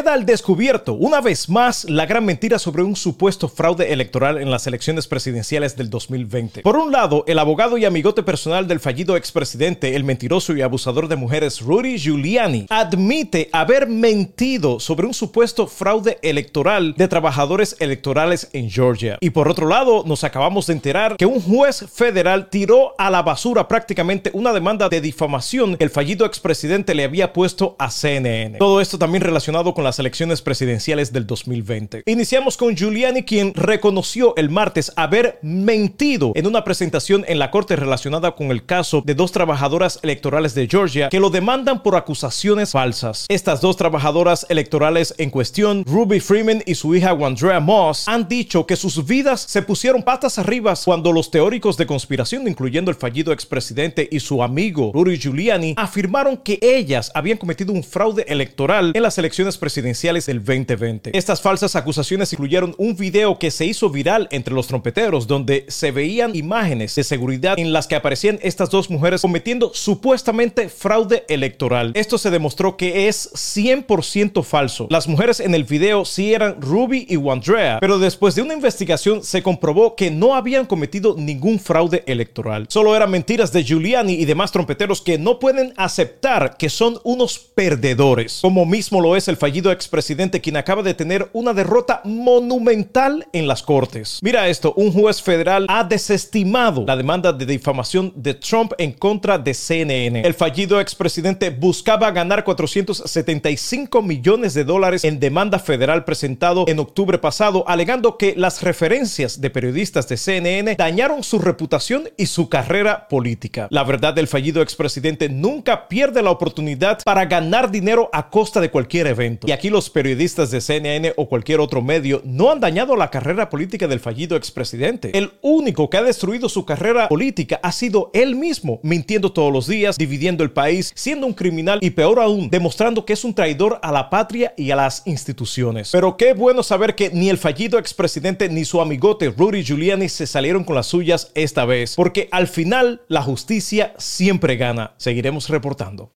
queda al descubierto una vez más la gran mentira sobre un supuesto fraude electoral en las elecciones presidenciales del 2020. Por un lado, el abogado y amigote personal del fallido expresidente, el mentiroso y abusador de mujeres Rudy Giuliani, admite haber mentido sobre un supuesto fraude electoral de trabajadores electorales en Georgia. Y por otro lado, nos acabamos de enterar que un juez federal tiró a la basura prácticamente una demanda de difamación que el fallido expresidente le había puesto a CNN. Todo esto también relacionado con las elecciones presidenciales del 2020. Iniciamos con Giuliani, quien reconoció el martes haber mentido en una presentación en la corte relacionada con el caso de dos trabajadoras electorales de Georgia que lo demandan por acusaciones falsas. Estas dos trabajadoras electorales en cuestión, Ruby Freeman y su hija Wandrea Moss, han dicho que sus vidas se pusieron patas arriba cuando los teóricos de conspiración, incluyendo el fallido expresidente y su amigo Rudy Giuliani, afirmaron que ellas habían cometido un fraude electoral en las elecciones presidenciales del 2020. Estas falsas acusaciones incluyeron un video que se hizo viral entre los trompeteros donde se veían imágenes de seguridad en las que aparecían estas dos mujeres cometiendo supuestamente fraude electoral. Esto se demostró que es 100% falso. Las mujeres en el video sí eran Ruby y Wandrea, pero después de una investigación se comprobó que no habían cometido ningún fraude electoral. Solo eran mentiras de Giuliani y demás trompeteros que no pueden aceptar que son unos perdedores, como mismo lo es el fallido expresidente quien acaba de tener una derrota monumental en las cortes. Mira esto, un juez federal ha desestimado la demanda de difamación de Trump en contra de CNN. El fallido expresidente buscaba ganar 475 millones de dólares en demanda federal presentado en octubre pasado, alegando que las referencias de periodistas de CNN dañaron su reputación y su carrera política. La verdad del fallido expresidente nunca pierde la oportunidad para ganar dinero a costa de cualquier evento. Y aquí los periodistas de CNN o cualquier otro medio no han dañado la carrera política del fallido expresidente. El único que ha destruido su carrera política ha sido él mismo, mintiendo todos los días, dividiendo el país, siendo un criminal y peor aún, demostrando que es un traidor a la patria y a las instituciones. Pero qué bueno saber que ni el fallido expresidente ni su amigote Rudy Giuliani se salieron con las suyas esta vez, porque al final la justicia siempre gana. Seguiremos reportando.